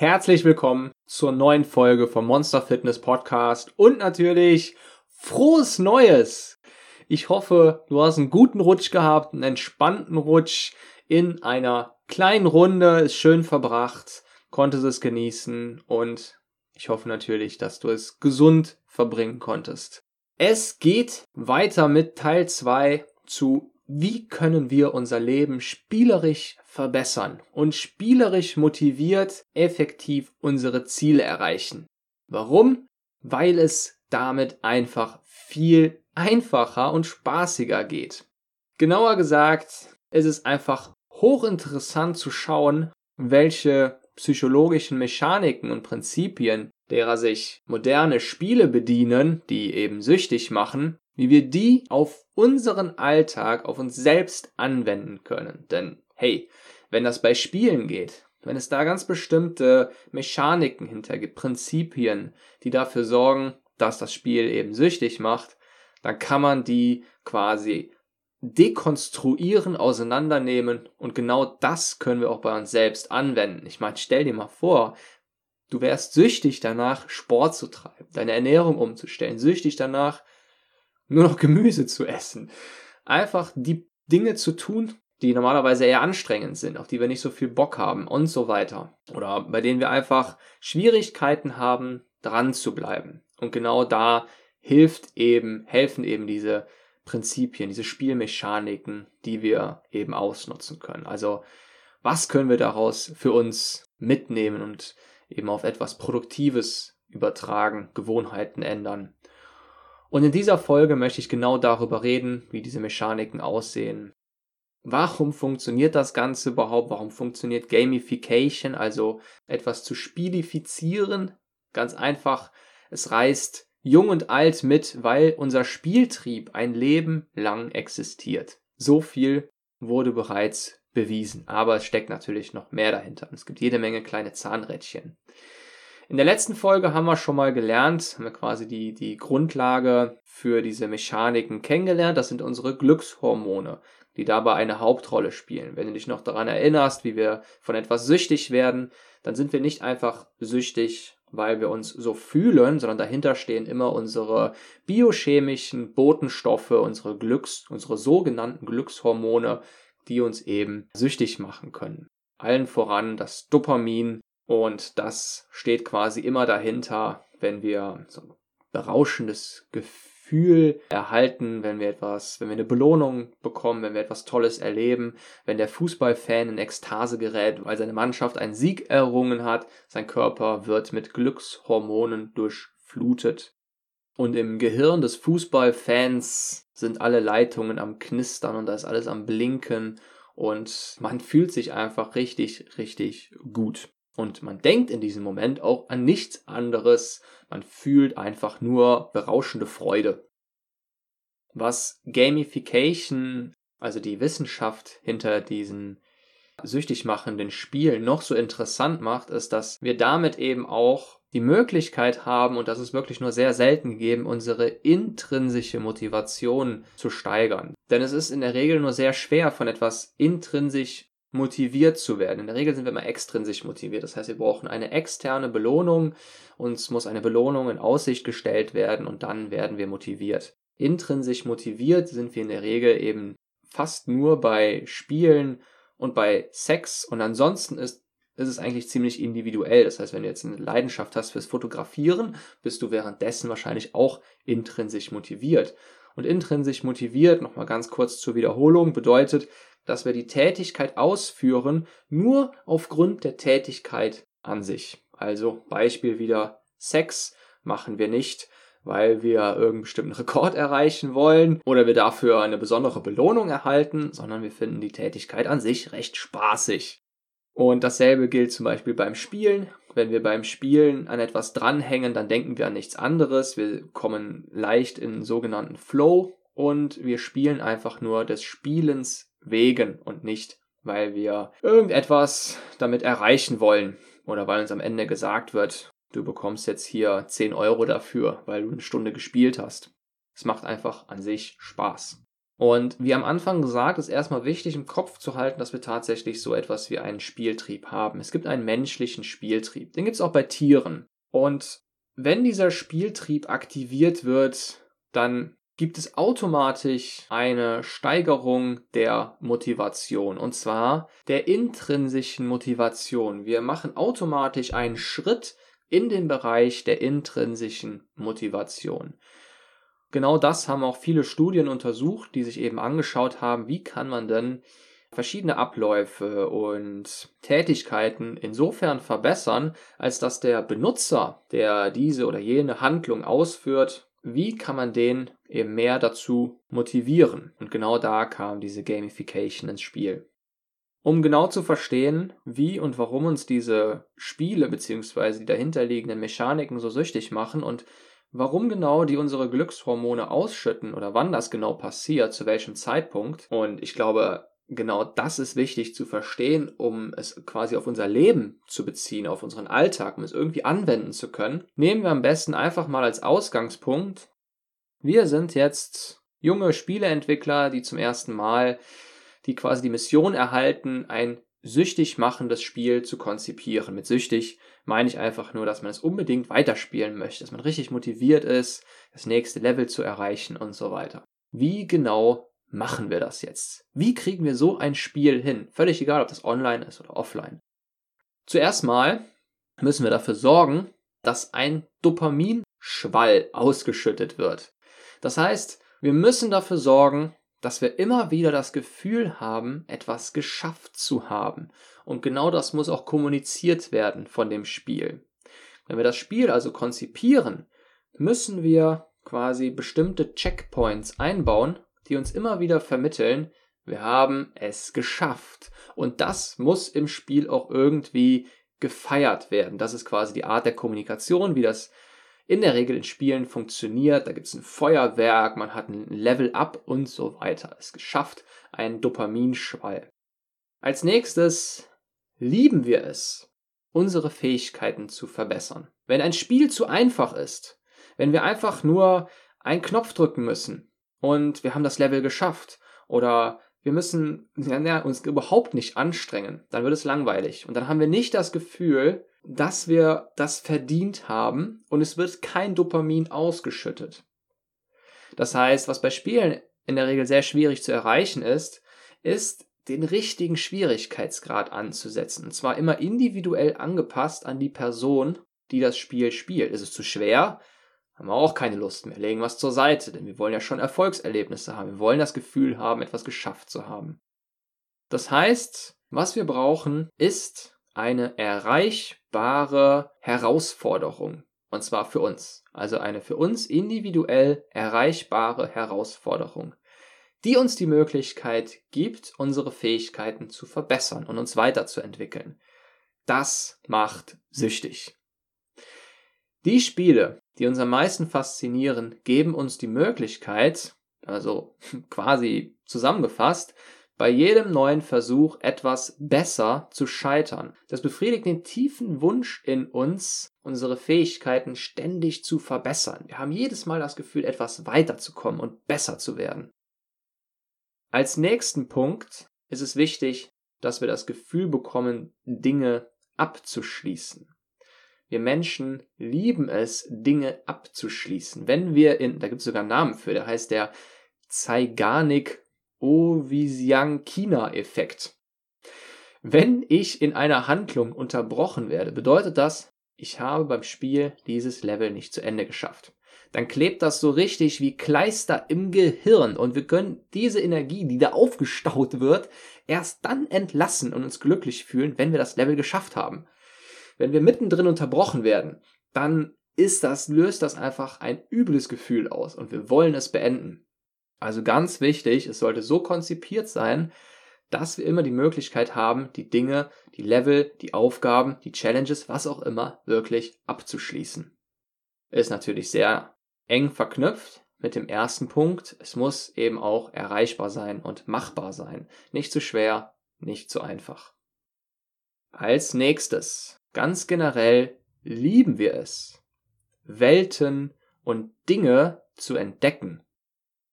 Herzlich willkommen zur neuen Folge vom Monster Fitness Podcast und natürlich frohes Neues. Ich hoffe, du hast einen guten Rutsch gehabt, einen entspannten Rutsch in einer kleinen Runde, ist schön verbracht, konntest es genießen und ich hoffe natürlich, dass du es gesund verbringen konntest. Es geht weiter mit Teil 2 zu wie können wir unser Leben spielerisch verbessern und spielerisch motiviert effektiv unsere Ziele erreichen. Warum? Weil es damit einfach viel einfacher und spaßiger geht. Genauer gesagt, es ist einfach hochinteressant zu schauen, welche psychologischen Mechaniken und Prinzipien, derer sich moderne Spiele bedienen, die eben süchtig machen, wie wir die auf unseren Alltag, auf uns selbst anwenden können. Denn hey, wenn das bei Spielen geht, wenn es da ganz bestimmte Mechaniken hinter gibt, Prinzipien, die dafür sorgen, dass das Spiel eben süchtig macht, dann kann man die quasi dekonstruieren, auseinandernehmen und genau das können wir auch bei uns selbst anwenden. Ich meine, stell dir mal vor, du wärst süchtig danach, Sport zu treiben, deine Ernährung umzustellen, süchtig danach, nur noch Gemüse zu essen. Einfach die Dinge zu tun, die normalerweise eher anstrengend sind, auf die wir nicht so viel Bock haben und so weiter. Oder bei denen wir einfach Schwierigkeiten haben, dran zu bleiben. Und genau da hilft eben, helfen eben diese Prinzipien, diese Spielmechaniken, die wir eben ausnutzen können. Also, was können wir daraus für uns mitnehmen und eben auf etwas Produktives übertragen, Gewohnheiten ändern? Und in dieser Folge möchte ich genau darüber reden, wie diese Mechaniken aussehen. Warum funktioniert das Ganze überhaupt? Warum funktioniert Gamification, also etwas zu spielifizieren? Ganz einfach, es reißt jung und alt mit, weil unser Spieltrieb ein Leben lang existiert. So viel wurde bereits bewiesen, aber es steckt natürlich noch mehr dahinter. Es gibt jede Menge kleine Zahnrädchen. In der letzten Folge haben wir schon mal gelernt, haben wir quasi die, die Grundlage für diese Mechaniken kennengelernt. Das sind unsere Glückshormone, die dabei eine Hauptrolle spielen. Wenn du dich noch daran erinnerst, wie wir von etwas süchtig werden, dann sind wir nicht einfach süchtig, weil wir uns so fühlen, sondern dahinter stehen immer unsere biochemischen Botenstoffe, unsere Glücks, unsere sogenannten Glückshormone, die uns eben süchtig machen können. Allen voran das Dopamin, und das steht quasi immer dahinter, wenn wir so ein berauschendes Gefühl erhalten, wenn wir etwas, wenn wir eine Belohnung bekommen, wenn wir etwas Tolles erleben, wenn der Fußballfan in Ekstase gerät, weil seine Mannschaft einen Sieg errungen hat, sein Körper wird mit Glückshormonen durchflutet. Und im Gehirn des Fußballfans sind alle Leitungen am Knistern und da ist alles am Blinken und man fühlt sich einfach richtig, richtig gut. Und man denkt in diesem Moment auch an nichts anderes. Man fühlt einfach nur berauschende Freude. Was Gamification, also die Wissenschaft hinter diesen süchtig machenden Spielen noch so interessant macht, ist, dass wir damit eben auch die Möglichkeit haben, und das ist wirklich nur sehr selten gegeben, unsere intrinsische Motivation zu steigern. Denn es ist in der Regel nur sehr schwer, von etwas intrinsisch motiviert zu werden. In der Regel sind wir immer extrinsisch motiviert. Das heißt, wir brauchen eine externe Belohnung. Uns muss eine Belohnung in Aussicht gestellt werden und dann werden wir motiviert. Intrinsisch motiviert sind wir in der Regel eben fast nur bei Spielen und bei Sex und ansonsten ist, ist es eigentlich ziemlich individuell. Das heißt, wenn du jetzt eine Leidenschaft hast fürs Fotografieren, bist du währenddessen wahrscheinlich auch intrinsisch motiviert. Und intrinsisch motiviert, nochmal ganz kurz zur Wiederholung, bedeutet, dass wir die Tätigkeit ausführen, nur aufgrund der Tätigkeit an sich. Also Beispiel wieder Sex machen wir nicht, weil wir irgendeinen bestimmten Rekord erreichen wollen oder wir dafür eine besondere Belohnung erhalten, sondern wir finden die Tätigkeit an sich recht spaßig. Und dasselbe gilt zum Beispiel beim Spielen. wenn wir beim Spielen an etwas dranhängen, dann denken wir an nichts anderes. Wir kommen leicht in sogenannten Flow und wir spielen einfach nur des Spielens wegen und nicht, weil wir irgendetwas damit erreichen wollen oder weil uns am Ende gesagt wird, du bekommst jetzt hier 10 Euro dafür, weil du eine Stunde gespielt hast. Es macht einfach an sich Spaß. Und wie am Anfang gesagt, ist erstmal wichtig im Kopf zu halten, dass wir tatsächlich so etwas wie einen Spieltrieb haben. Es gibt einen menschlichen Spieltrieb. Den gibt es auch bei Tieren. Und wenn dieser Spieltrieb aktiviert wird, dann gibt es automatisch eine Steigerung der Motivation. Und zwar der intrinsischen Motivation. Wir machen automatisch einen Schritt in den Bereich der intrinsischen Motivation. Genau das haben auch viele Studien untersucht, die sich eben angeschaut haben, wie kann man denn verschiedene Abläufe und Tätigkeiten insofern verbessern, als dass der Benutzer, der diese oder jene Handlung ausführt, wie kann man den eben mehr dazu motivieren? Und genau da kam diese Gamification ins Spiel. Um genau zu verstehen, wie und warum uns diese Spiele bzw. die dahinterliegenden Mechaniken so süchtig machen und Warum genau die unsere Glückshormone ausschütten oder wann das genau passiert, zu welchem Zeitpunkt. Und ich glaube, genau das ist wichtig zu verstehen, um es quasi auf unser Leben zu beziehen, auf unseren Alltag, um es irgendwie anwenden zu können. Nehmen wir am besten einfach mal als Ausgangspunkt. Wir sind jetzt junge Spieleentwickler, die zum ersten Mal, die quasi die Mission erhalten, ein süchtig machendes Spiel zu konzipieren. Mit süchtig meine ich einfach nur, dass man es unbedingt weiterspielen möchte, dass man richtig motiviert ist, das nächste Level zu erreichen und so weiter. Wie genau machen wir das jetzt? Wie kriegen wir so ein Spiel hin? Völlig egal, ob das online ist oder offline. Zuerst mal müssen wir dafür sorgen, dass ein Dopaminschwall ausgeschüttet wird. Das heißt, wir müssen dafür sorgen, dass wir immer wieder das Gefühl haben, etwas geschafft zu haben. Und genau das muss auch kommuniziert werden von dem Spiel. Wenn wir das Spiel also konzipieren, müssen wir quasi bestimmte Checkpoints einbauen, die uns immer wieder vermitteln, wir haben es geschafft. Und das muss im Spiel auch irgendwie gefeiert werden. Das ist quasi die Art der Kommunikation, wie das in der Regel in Spielen funktioniert. Da gibt es ein Feuerwerk, man hat ein Level-Up und so weiter. Es geschafft, ein Dopaminschwall. Als nächstes lieben wir es, unsere Fähigkeiten zu verbessern. Wenn ein Spiel zu einfach ist, wenn wir einfach nur einen Knopf drücken müssen und wir haben das Level geschafft oder wir müssen ja, uns überhaupt nicht anstrengen, dann wird es langweilig und dann haben wir nicht das Gefühl, dass wir das verdient haben und es wird kein Dopamin ausgeschüttet. Das heißt, was bei Spielen in der Regel sehr schwierig zu erreichen ist, ist den richtigen Schwierigkeitsgrad anzusetzen. Und zwar immer individuell angepasst an die Person, die das Spiel spielt. Ist es zu schwer? Haben wir auch keine Lust mehr. Legen was zur Seite, denn wir wollen ja schon Erfolgserlebnisse haben. Wir wollen das Gefühl haben, etwas geschafft zu haben. Das heißt, was wir brauchen, ist eine erreichbare Herausforderung. Und zwar für uns. Also eine für uns individuell erreichbare Herausforderung, die uns die Möglichkeit gibt, unsere Fähigkeiten zu verbessern und uns weiterzuentwickeln. Das macht süchtig. Die Spiele, die uns am meisten faszinieren, geben uns die Möglichkeit, also quasi zusammengefasst, bei jedem neuen Versuch etwas besser zu scheitern. Das befriedigt den tiefen Wunsch in uns, unsere Fähigkeiten ständig zu verbessern. Wir haben jedes Mal das Gefühl, etwas weiterzukommen und besser zu werden. Als nächsten Punkt ist es wichtig, dass wir das Gefühl bekommen, Dinge abzuschließen. Wir Menschen lieben es, Dinge abzuschließen. Wenn wir in, da gibt es sogar einen Namen für, der heißt der Zeigarnik Owisiankina-Effekt. Wenn ich in einer Handlung unterbrochen werde, bedeutet das, ich habe beim Spiel dieses Level nicht zu Ende geschafft. Dann klebt das so richtig wie Kleister im Gehirn und wir können diese Energie, die da aufgestaut wird, erst dann entlassen und uns glücklich fühlen, wenn wir das Level geschafft haben. Wenn wir mittendrin unterbrochen werden, dann ist das, löst das einfach ein übles Gefühl aus und wir wollen es beenden. Also ganz wichtig, es sollte so konzipiert sein, dass wir immer die Möglichkeit haben, die Dinge, die Level, die Aufgaben, die Challenges, was auch immer, wirklich abzuschließen. Ist natürlich sehr eng verknüpft mit dem ersten Punkt. Es muss eben auch erreichbar sein und machbar sein. Nicht zu schwer, nicht zu einfach. Als nächstes, ganz generell, lieben wir es, Welten und Dinge zu entdecken.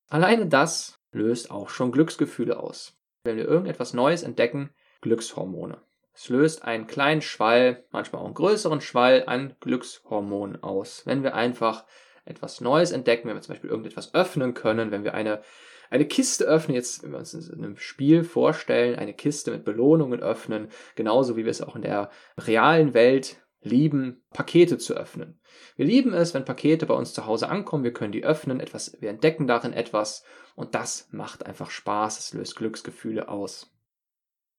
Alleine das löst auch schon Glücksgefühle aus. Wenn wir irgendetwas Neues entdecken, Glückshormone. Es löst einen kleinen Schwall, manchmal auch einen größeren Schwall an Glückshormonen aus. Wenn wir einfach etwas Neues entdecken, wenn wir zum Beispiel irgendetwas öffnen können, wenn wir eine, eine Kiste öffnen, jetzt, wenn wir uns in einem Spiel vorstellen, eine Kiste mit Belohnungen öffnen, genauso wie wir es auch in der realen Welt lieben, Pakete zu öffnen. Wir lieben es, wenn Pakete bei uns zu Hause ankommen, wir können die öffnen, etwas, wir entdecken darin etwas und das macht einfach Spaß, es löst Glücksgefühle aus.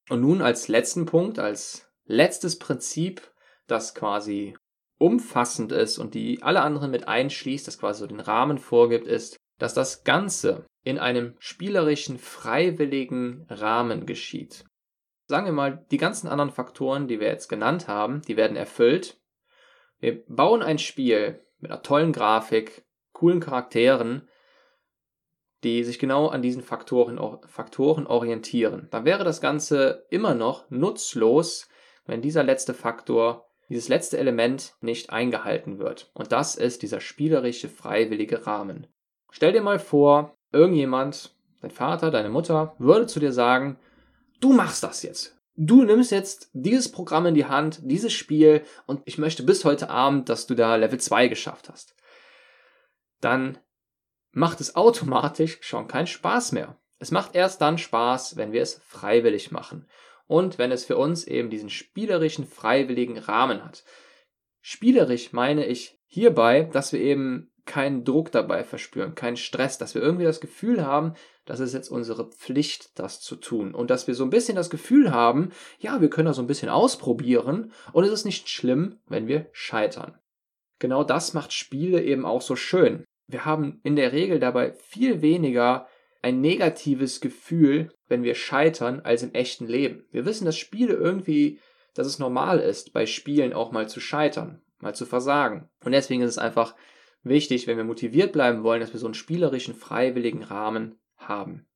Und nun als letzten Punkt, als letztes Prinzip, das quasi umfassend ist und die alle anderen mit einschließt, das quasi so den Rahmen vorgibt, ist, dass das Ganze in einem spielerischen, freiwilligen Rahmen geschieht. Sagen wir mal, die ganzen anderen Faktoren, die wir jetzt genannt haben, die werden erfüllt. Wir bauen ein Spiel mit einer tollen Grafik, coolen Charakteren, die sich genau an diesen Faktoren, Faktoren orientieren. Dann wäre das Ganze immer noch nutzlos, wenn dieser letzte Faktor, dieses letzte Element nicht eingehalten wird. Und das ist dieser spielerische, freiwillige Rahmen. Stell dir mal vor, irgendjemand, dein Vater, deine Mutter, würde zu dir sagen, du machst das jetzt. Du nimmst jetzt dieses Programm in die Hand, dieses Spiel und ich möchte bis heute Abend, dass du da Level 2 geschafft hast. Dann macht es automatisch schon keinen Spaß mehr. Es macht erst dann Spaß, wenn wir es freiwillig machen und wenn es für uns eben diesen spielerischen, freiwilligen Rahmen hat. Spielerisch meine ich hierbei, dass wir eben keinen Druck dabei verspüren, keinen Stress, dass wir irgendwie das Gefühl haben, das ist jetzt unsere Pflicht, das zu tun. Und dass wir so ein bisschen das Gefühl haben, ja, wir können das so ein bisschen ausprobieren und es ist nicht schlimm, wenn wir scheitern. Genau das macht Spiele eben auch so schön wir haben in der Regel dabei viel weniger ein negatives Gefühl, wenn wir scheitern, als im echten Leben. Wir wissen, dass Spiele irgendwie, dass es normal ist, bei Spielen auch mal zu scheitern, mal zu versagen. Und deswegen ist es einfach wichtig, wenn wir motiviert bleiben wollen, dass wir so einen spielerischen, freiwilligen Rahmen haben.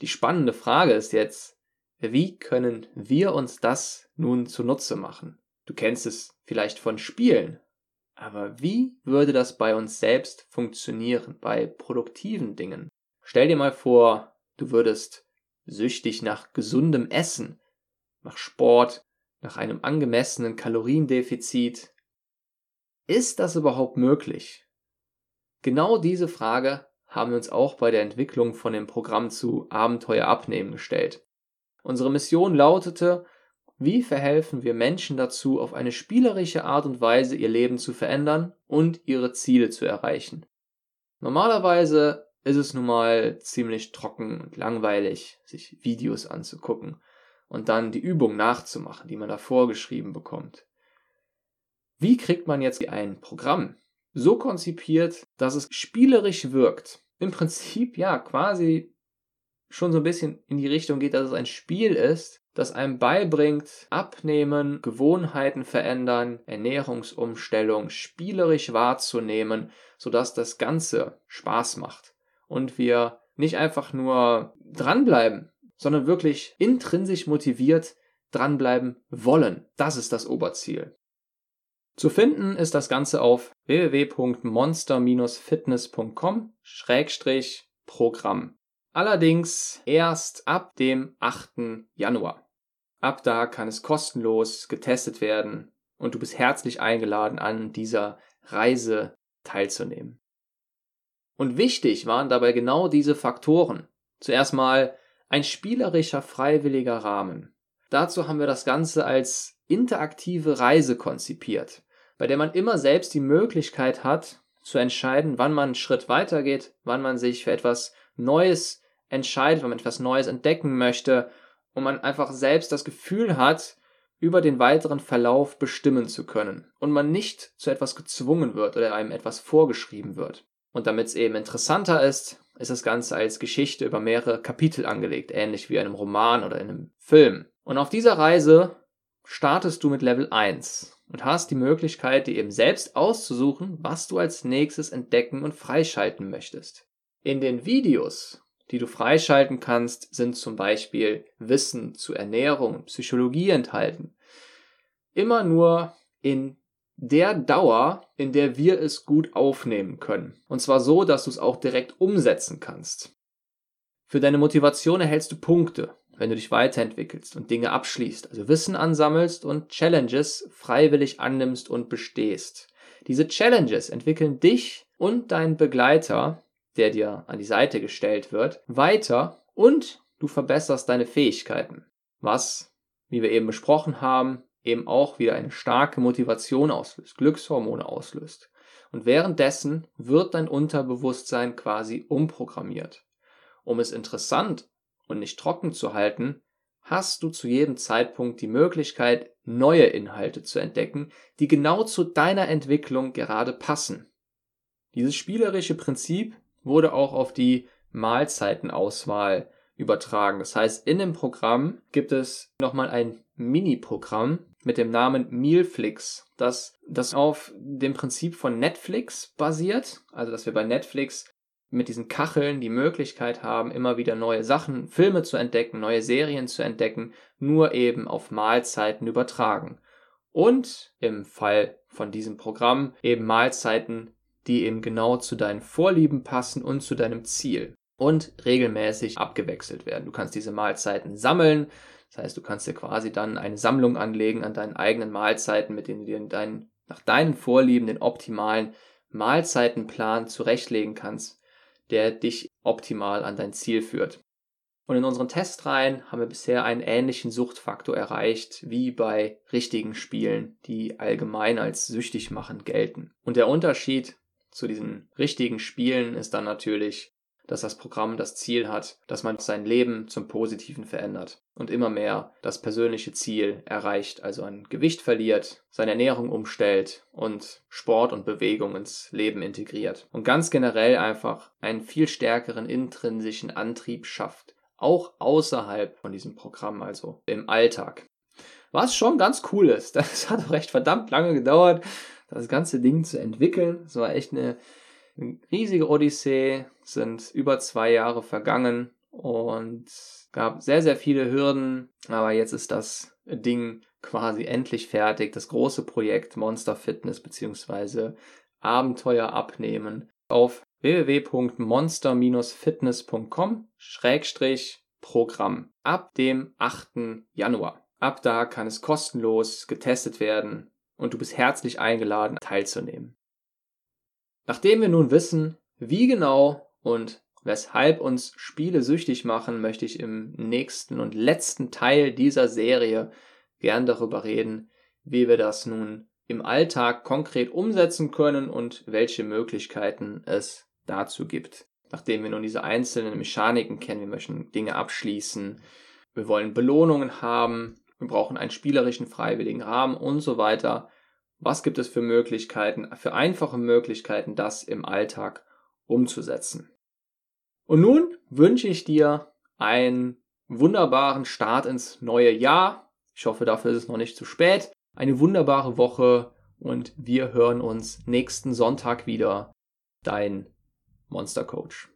Die spannende Frage ist jetzt, wie können wir uns das nun zunutze machen? Du kennst es vielleicht von Spielen. Aber wie würde das bei uns selbst funktionieren, bei produktiven Dingen? Stell dir mal vor, du würdest süchtig nach gesundem Essen, nach Sport, nach einem angemessenen Kaloriendefizit. Ist das überhaupt möglich? Genau diese Frage haben wir uns auch bei der Entwicklung von dem Programm zu Abenteuer abnehmen gestellt. Unsere Mission lautete, wie verhelfen wir Menschen dazu, auf eine spielerische Art und Weise ihr Leben zu verändern und ihre Ziele zu erreichen? Normalerweise ist es nun mal ziemlich trocken und langweilig, sich Videos anzugucken und dann die Übung nachzumachen, die man da vorgeschrieben bekommt. Wie kriegt man jetzt ein Programm so konzipiert, dass es spielerisch wirkt? Im Prinzip ja quasi schon so ein bisschen in die Richtung geht, dass es ein Spiel ist, das einem beibringt, abnehmen, Gewohnheiten verändern, Ernährungsumstellung spielerisch wahrzunehmen, sodass das Ganze Spaß macht und wir nicht einfach nur dranbleiben, sondern wirklich intrinsisch motiviert dranbleiben wollen. Das ist das Oberziel. Zu finden ist das Ganze auf www.monster-fitness.com-programm. Allerdings erst ab dem 8. Januar. Ab da kann es kostenlos getestet werden und du bist herzlich eingeladen, an dieser Reise teilzunehmen. Und wichtig waren dabei genau diese Faktoren. Zuerst mal ein spielerischer, freiwilliger Rahmen. Dazu haben wir das Ganze als interaktive Reise konzipiert, bei der man immer selbst die Möglichkeit hat, zu entscheiden, wann man einen Schritt weitergeht, wann man sich für etwas Neues entscheidet, wenn man etwas Neues entdecken möchte und man einfach selbst das Gefühl hat, über den weiteren Verlauf bestimmen zu können und man nicht zu etwas gezwungen wird oder einem etwas vorgeschrieben wird. Und damit es eben interessanter ist, ist das Ganze als Geschichte über mehrere Kapitel angelegt, ähnlich wie einem Roman oder einem Film. Und auf dieser Reise startest du mit Level 1 und hast die Möglichkeit, dir eben selbst auszusuchen, was du als nächstes entdecken und freischalten möchtest. In den Videos, die du freischalten kannst, sind zum Beispiel Wissen zu Ernährung und Psychologie enthalten. Immer nur in der Dauer, in der wir es gut aufnehmen können. Und zwar so, dass du es auch direkt umsetzen kannst. Für deine Motivation erhältst du Punkte, wenn du dich weiterentwickelst und Dinge abschließt, also Wissen ansammelst und Challenges freiwillig annimmst und bestehst. Diese Challenges entwickeln dich und deinen Begleiter, der dir an die Seite gestellt wird, weiter und du verbesserst deine Fähigkeiten. Was, wie wir eben besprochen haben, eben auch wieder eine starke Motivation auslöst, Glückshormone auslöst. Und währenddessen wird dein Unterbewusstsein quasi umprogrammiert. Um es interessant und nicht trocken zu halten, hast du zu jedem Zeitpunkt die Möglichkeit, neue Inhalte zu entdecken, die genau zu deiner Entwicklung gerade passen. Dieses spielerische Prinzip wurde auch auf die Mahlzeitenauswahl übertragen. Das heißt, in dem Programm gibt es nochmal ein Mini-Programm mit dem Namen Mealflix, das, das auf dem Prinzip von Netflix basiert. Also, dass wir bei Netflix mit diesen Kacheln die Möglichkeit haben, immer wieder neue Sachen, Filme zu entdecken, neue Serien zu entdecken, nur eben auf Mahlzeiten übertragen. Und im Fall von diesem Programm eben Mahlzeiten, die eben genau zu deinen Vorlieben passen und zu deinem Ziel und regelmäßig abgewechselt werden. Du kannst diese Mahlzeiten sammeln, das heißt, du kannst dir quasi dann eine Sammlung anlegen an deinen eigenen Mahlzeiten, mit denen du dir deinen, nach deinen Vorlieben den optimalen Mahlzeitenplan zurechtlegen kannst, der dich optimal an dein Ziel führt. Und in unseren Testreihen haben wir bisher einen ähnlichen Suchtfaktor erreicht wie bei richtigen Spielen, die allgemein als süchtig machen gelten. Und der Unterschied zu diesen richtigen Spielen ist dann natürlich, dass das Programm das Ziel hat, dass man sein Leben zum Positiven verändert und immer mehr das persönliche Ziel erreicht, also ein Gewicht verliert, seine Ernährung umstellt und Sport und Bewegung ins Leben integriert und ganz generell einfach einen viel stärkeren intrinsischen Antrieb schafft, auch außerhalb von diesem Programm, also im Alltag. Was schon ganz cool ist, das hat auch recht verdammt lange gedauert, das ganze Ding zu entwickeln. Es war echt eine riesige Odyssee, sind über zwei Jahre vergangen und gab sehr, sehr viele Hürden, aber jetzt ist das Ding quasi endlich fertig. Das große Projekt Monster Fitness bzw. Abenteuer abnehmen auf www.monster-fitness.com Programm ab dem 8. Januar. Ab da kann es kostenlos getestet werden und du bist herzlich eingeladen teilzunehmen. Nachdem wir nun wissen, wie genau und weshalb uns Spiele süchtig machen, möchte ich im nächsten und letzten Teil dieser Serie gern darüber reden, wie wir das nun im Alltag konkret umsetzen können und welche Möglichkeiten es dazu gibt. Nachdem wir nun diese einzelnen Mechaniken kennen, wir möchten Dinge abschließen, wir wollen Belohnungen haben, wir brauchen einen spielerischen freiwilligen Rahmen und so weiter, was gibt es für Möglichkeiten, für einfache Möglichkeiten, das im Alltag umzusetzen? Und nun wünsche ich dir einen wunderbaren Start ins neue Jahr. Ich hoffe, dafür ist es noch nicht zu spät. Eine wunderbare Woche und wir hören uns nächsten Sonntag wieder. Dein Monster Coach.